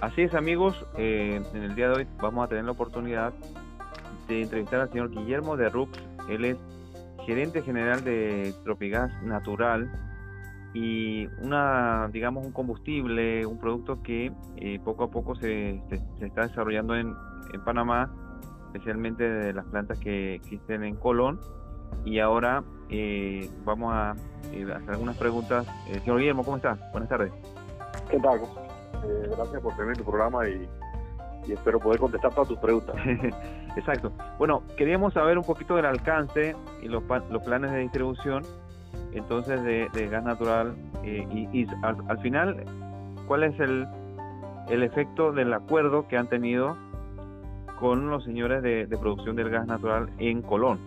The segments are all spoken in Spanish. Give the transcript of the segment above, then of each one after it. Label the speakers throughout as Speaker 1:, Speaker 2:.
Speaker 1: Así es, amigos. Eh, en el día de hoy vamos a tener la oportunidad de entrevistar al señor Guillermo de Rux. Él es gerente general de Tropigas Natural y una, digamos, un combustible, un producto que eh, poco a poco se, está desarrollando en, Panamá, especialmente de las plantas que existen en Colón. Y ahora eh, vamos a hacer algunas preguntas. señor Guillermo, ¿cómo está? Buenas tardes.
Speaker 2: ¿Qué tal? Eh, gracias por tener tu programa y, espero poder contestar todas tus preguntas.
Speaker 1: Exacto. Bueno, queríamos saber un poquito del alcance y los, los planes de distribución entonces de, gas natural eh, y, al, final, ¿cuál es el, el efecto del acuerdo que han tenido con los señores de, producción del gas natural en Colón?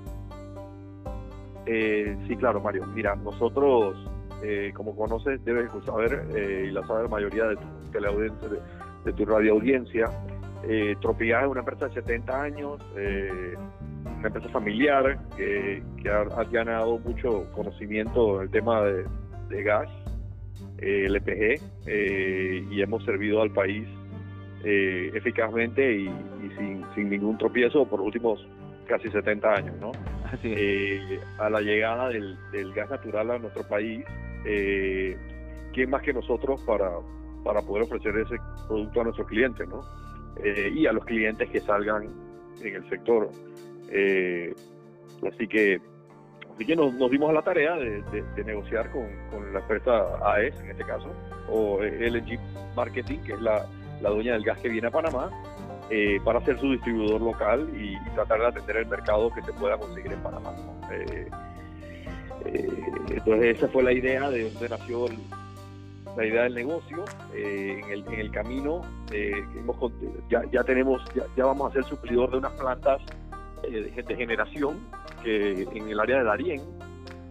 Speaker 2: Eh, sí, claro, Mario. Mira, nosotros eh, como conoces, debes saber, eh, y la sabe la mayoría de tu, de, tu radio audiencia, eh, es una empresa de 70 años, eh, una empresa familiar que, ha, ganado mucho conocimiento en el tema de, gas, LPG, y hemos servido al país eficazmente y, sin, ningún tropiezo por los últimos casi 70 años, ¿no? a la llegada del, gas natural a nuestro país, eh, ¿quién más que nosotros para, para poder ofrecer ese producto a nuestros clientes, ¿no? Eh, y a los clientes que salgan en el sector. Eh, así que así que nos, dimos a la tarea de, negociar con, la empresa AES, en este caso, o LG Marketing, que es la, la dueña del gas que viene a Panamá, eh, para ser su distribuidor local y, tratar de atender el mercado que se pueda conseguir en Panamá. Eh, entonces esa fue la idea de donde nació la idea del negocio. Eh, en, el, en, el, camino eh, ya, ya, tenemos, ya, vamos a ser suplidor de unas plantas de, generación que en el área de Darién,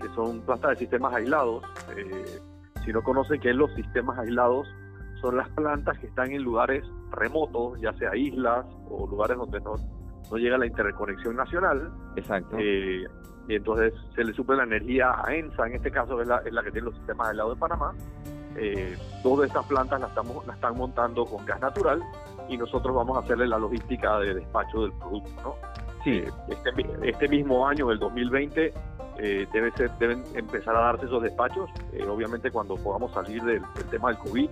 Speaker 2: que son plantas de sistemas aislados. si no conocen qué es los sistemas aislados, son las plantas que están en lugares remotos, ya sea islas o lugares donde no, no llega la interconexión nacional.
Speaker 1: Exacto
Speaker 2: y entonces se le suple la energía a ENSA, en este caso es la, es la que tiene los sistemas del lado de Panamá. Eh, todas estas plantas las, estamos, las están montando con gas natural y nosotros vamos a hacerle la logística de despacho del producto. ¿no?
Speaker 1: Sí.
Speaker 2: Eh, este, este, mismo año, el 2020, eh, debe ser, deben empezar a darse esos despachos, eh, obviamente cuando podamos salir del, tema del COVID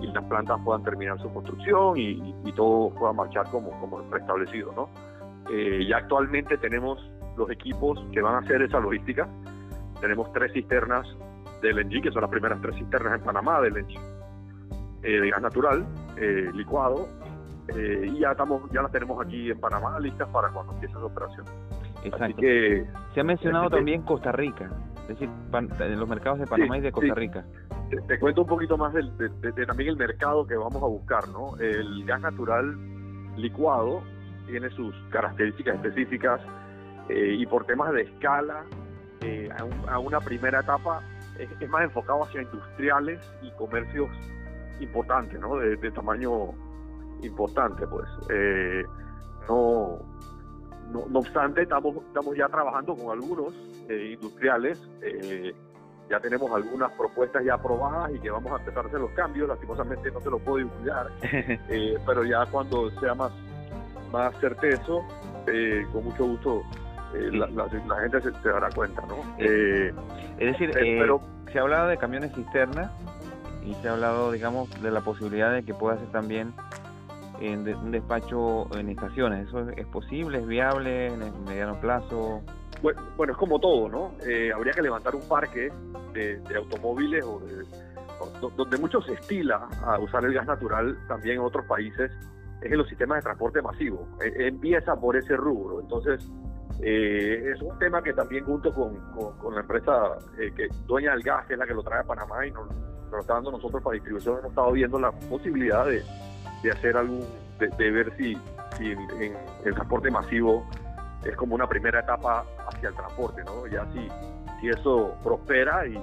Speaker 2: y las plantas puedan terminar su construcción y, y, todo pueda marchar como, como preestablecido. ¿no? ya actualmente tenemos los equipos que van a hacer esa logística. Tenemos tres cisternas de LNG, que son las primeras tres cisternas en Panamá de LNG, eh, de gas natural, eh, licuado, eh, y ya estamos, ya las tenemos aquí en Panamá listas para cuando empiece la operación.
Speaker 1: Exacto. que, Se ha mencionado este, también Costa Rica, es decir, en los mercados de Panamá y de Costa Rica.
Speaker 2: Te, cuento un poquito más del, de, también el mercado que vamos a buscar, ¿no? El gas natural licuado tiene sus características específicas eh, y por temas de escala, eh, a, una primera etapa es, más enfocado hacia industriales y comercios importantes, ¿no? De, tamaño importante, pues. Eh, no, no, obstante, estamos, estamos ya trabajando con algunos industriales. ya tenemos algunas propuestas ya aprobadas y que vamos a empezar a hacer los cambios. Lastimosamente no se lo puedo divulgar, pero ya cuando sea más, más certezo, con mucho gusto eh, la, gente se, dará cuenta, ¿no?
Speaker 1: Eh, es decir, eh, pero, se ha hablado de camiones cisterna y se ha hablado, digamos, de la posibilidad de que pueda ser también en un despacho en estaciones. ¿Eso es posible, es viable en el mediano plazo?
Speaker 2: Bueno, bueno es como todo, ¿no? habría que levantar un parque de, automóviles o donde mucho se estila a usar el gas natural también en otros países es en los sistemas de transporte masivo. empieza por ese rubro. Entonces, eh, es un tema que también junto con, con, la empresa eh, que dueña del gas, que es la que lo trae a Panamá y nos, lo está dando nosotros para distribución, hemos estado viendo la posibilidad de, hacer algún, de, ver si, si el transporte masivo es como una primera etapa hacia el transporte, ¿no? Ya si, si eso prospera y,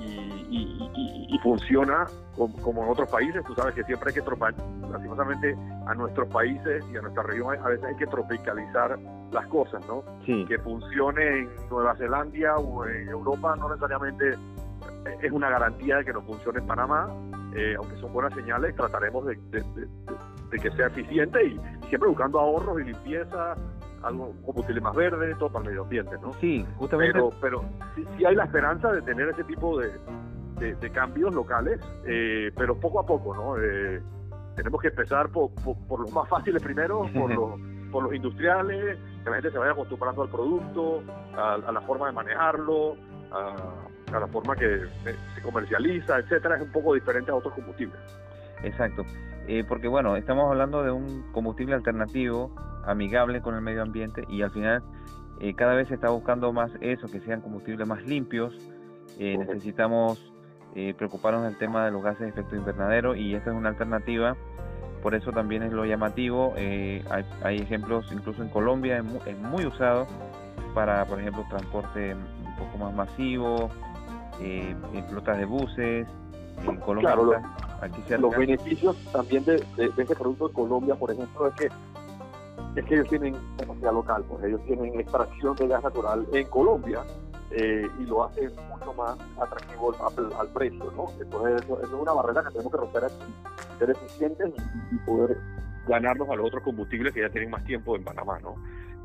Speaker 2: y, funciona como, en otros países. Tú sabes que siempre hay que tropar, lastimosamente, a nuestros países y a nuestra región a veces hay que tropicalizar las cosas, ¿no? Que funcione en Nueva Zelanda o en Europa no necesariamente es una garantía de que nos funcione en Panamá, eh, aunque son buenas señales, trataremos de, que sea eficiente y, siempre buscando ahorros y limpieza, algo combustible más verde, todo para el medio ambiente, ¿no?
Speaker 1: Sí, justamente.
Speaker 2: Pero, pero sí, hay la esperanza de tener ese tipo de, cambios locales, eh, pero poco a poco, ¿no? Eh, tenemos que empezar por, por, los más fáciles primero, por los, por los industriales, que la gente se vaya acostumbrando al producto, a, la forma de manejarlo, a, la forma que se comercializa, etcétera, es un poco diferente a otros combustibles.
Speaker 1: Exacto, eh, porque bueno, estamos hablando de un combustible alternativo, amigable con el medio ambiente y al final eh, cada vez se está buscando más eso, que sean combustibles más limpios. Eh, necesitamos preocuparnos del tema de los gases de efecto invernadero y esta es una alternativa por eso también es lo llamativo. Eh, hay, ejemplos, incluso en Colombia es muy, usado para, por ejemplo, transporte un poco más masivo, eh, flotas de buses. En Colombia,
Speaker 2: claro, los, beneficios también de, este producto en Colombia, por ejemplo, es que es que ellos tienen capacidad local, pues ellos tienen extracción de gas natural en Colombia eh, y lo hace mucho más atractivo al, precio, ¿no? Entonces eso, es una barrera que tenemos que romper aquí, ser eficientes y, poder ganarnos a los otros combustibles que ya tienen más tiempo en Panamá, ¿no?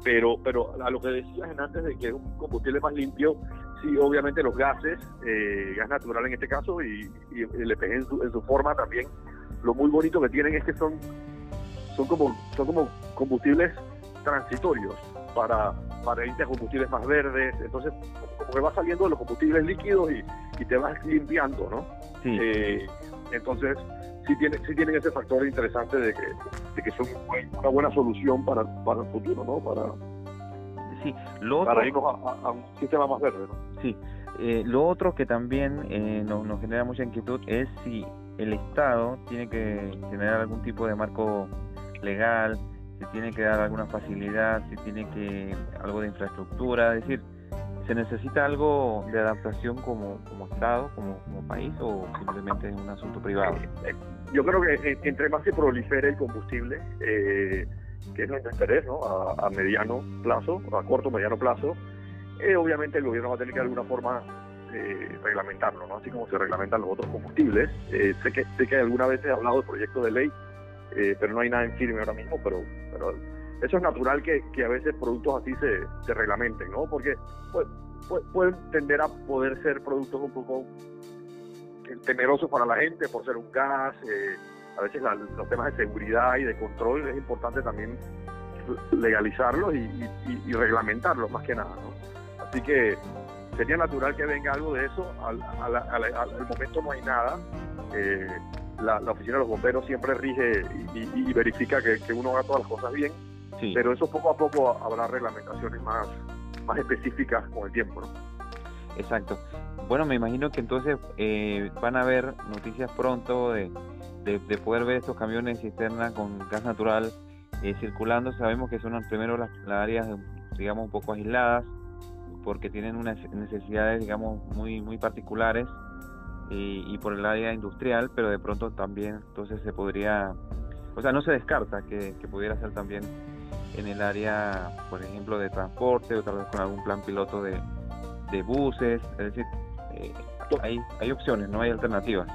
Speaker 2: Pero, pero a lo que decías antes de que es un combustible más limpio, sí, obviamente los gases, eh, gas natural en este caso, y, el EPG en su, en su forma también, lo muy bonito que tienen es que son, son, como, son como combustibles transitorios para, para irte a combustibles más verdes. Entonces, como que vas saliendo de los combustibles líquidos y, y te vas limpiando, ¿no?
Speaker 1: Sí.
Speaker 2: Eh, entonces, sí, tiene, sí tienen ese factor interesante de que, de que son una buena solución para, para el futuro, ¿no? Para,
Speaker 1: sí, lo
Speaker 2: para irnos a, un sistema más verde, ¿no?
Speaker 1: Sí. Eh, lo otro que también eh, nos, nos genera mucha inquietud es si el Estado tiene que generar algún tipo de marco legal, si tiene que dar alguna facilidad, si tiene que algo de infraestructura, es decir, ¿se necesita algo de adaptación como, como Estado, como, como país o simplemente es un asunto privado?
Speaker 2: Eh, yo creo que entre más se prolifere el combustible, eh, que es nuestro interés, ¿no? A, mediano plazo, a corto, mediano plazo, eh, obviamente el gobierno va a tener que de alguna forma reglamentarlo, ¿no? Así como se reglamentan los otros combustibles. sé, que, sé que alguna vez he hablado de proyecto de ley eh, pero no hay nada en firme ahora mismo, pero, pero eso es natural que, a veces productos así se, reglamenten, ¿no? Porque pues, pueden tender a poder ser productos un poco temerosos para la gente por ser un gas, eh, a veces los temas de seguridad y de control es importante también legalizarlos y, y, reglamentarlos más que nada, ¿no? Así que sería natural que venga algo de eso, al, al, al momento no hay nada. Eh, la, oficina de los bomberos siempre rige y, verifica que, uno haga todas las cosas bien, pero eso poco a poco habrá reglamentaciones más, más específicas con el tiempo. ¿no?
Speaker 1: Exacto. Bueno, me imagino que entonces eh, van a haber noticias pronto de, de, poder ver estos camiones cisterna con gas natural eh, circulando. Sabemos que son primero las, las áreas, digamos, un poco aisladas porque tienen unas necesidades, digamos, muy, muy particulares y, por el área industrial, pero de pronto también entonces se podría, o sea, no se descarta que, pudiera ser también en el área, por ejemplo, de transporte o tal vez con algún plan piloto de, buses, es decir, eh, hay, hay opciones, no hay alternativas.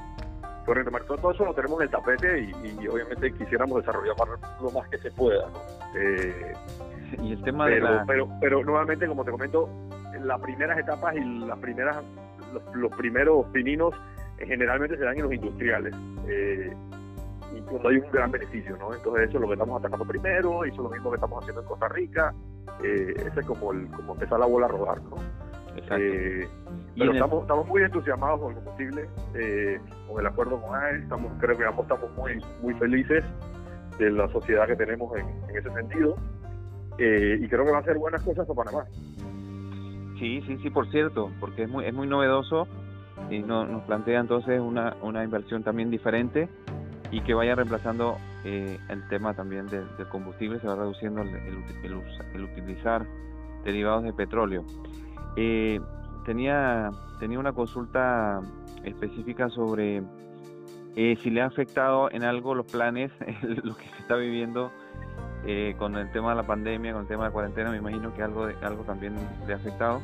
Speaker 2: Correcto, Marco, todo eso lo tenemos en el tapete y, obviamente quisiéramos desarrollar lo más que se pueda.
Speaker 1: Eh, y el tema
Speaker 2: pero,
Speaker 1: de
Speaker 2: pero, pero nuevamente, como te comento, en las primeras etapas y las primeras los, primeros pininos eh, generalmente se dan en los industriales. Eh, y cuando hay un gran beneficio, ¿no? Entonces eso es lo que estamos atacando primero, y eso es lo mismo que estamos haciendo en Costa Rica, eh, ese es como, el, como empezar la bola a rodar, ¿no? Eh, pero estamos, estamos muy entusiasmados con el combustible, con el acuerdo con AES, estamos, creo que ambos estamos muy, muy felices de la sociedad que tenemos en, en ese sentido, y creo que va a hacer buenas cosas para Panamá.
Speaker 1: Sí, sí, sí, por cierto, porque es muy, es muy novedoso y no, nos plantea entonces una, una inversión también diferente y que vaya reemplazando eh, el tema también del combustible, se va reduciendo el, el, utilizar derivados de petróleo. Eh, tenía, tenía una consulta específica sobre eh, si le ha afectado en algo los planes, lo que se está viviendo eh, con el tema de la pandemia, con el tema de la cuarentena, me imagino que algo, de, algo también le ha afectado.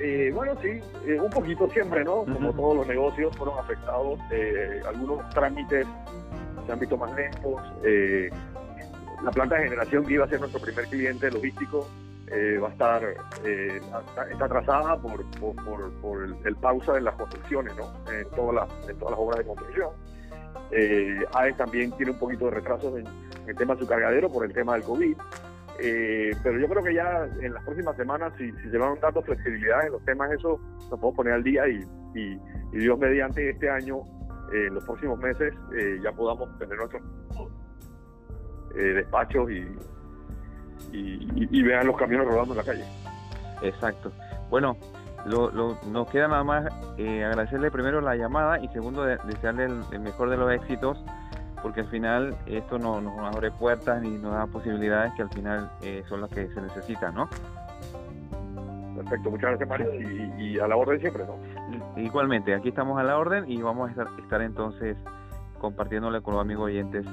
Speaker 2: Eh, bueno, sí, eh, un poquito siempre, ¿no? Como todos los negocios fueron afectados, eh, algunos trámites se han visto más lentos. la planta de generación que iba a ser nuestro primer cliente logístico va a estar está, atrasada por, por, el, pausa de las construcciones, ¿no? En todas las, en todas las obras de construcción. AES también tiene un poquito de retrasos en el tema de su cargadero por el tema del COVID. Eh, pero yo creo que ya en las próximas semanas, si, si se van dando flexibilidad en los temas, eso nos podemos poner al día y, y, Dios mediante este año, eh, en los próximos meses, eh, ya podamos tener nuestros despachos y, y, vean los camiones rodando en la calle.
Speaker 1: Exacto. Bueno, lo, nos queda nada más agradecerle primero la llamada y segundo desearle el mejor de los éxitos porque al final esto no, nos abre puertas y nos da posibilidades que al final eh, son las que se necesitan, ¿no?
Speaker 2: Perfecto, muchas gracias Mario y, a la orden siempre, ¿no?
Speaker 1: Igualmente, aquí estamos a la orden y vamos a estar, entonces compartiéndole con los amigos oyentes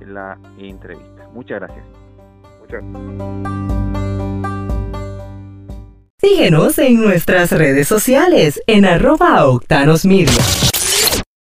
Speaker 1: la entrevista. Muchas gracias. Muchas
Speaker 3: Síguenos en nuestras redes sociales en arroba octanos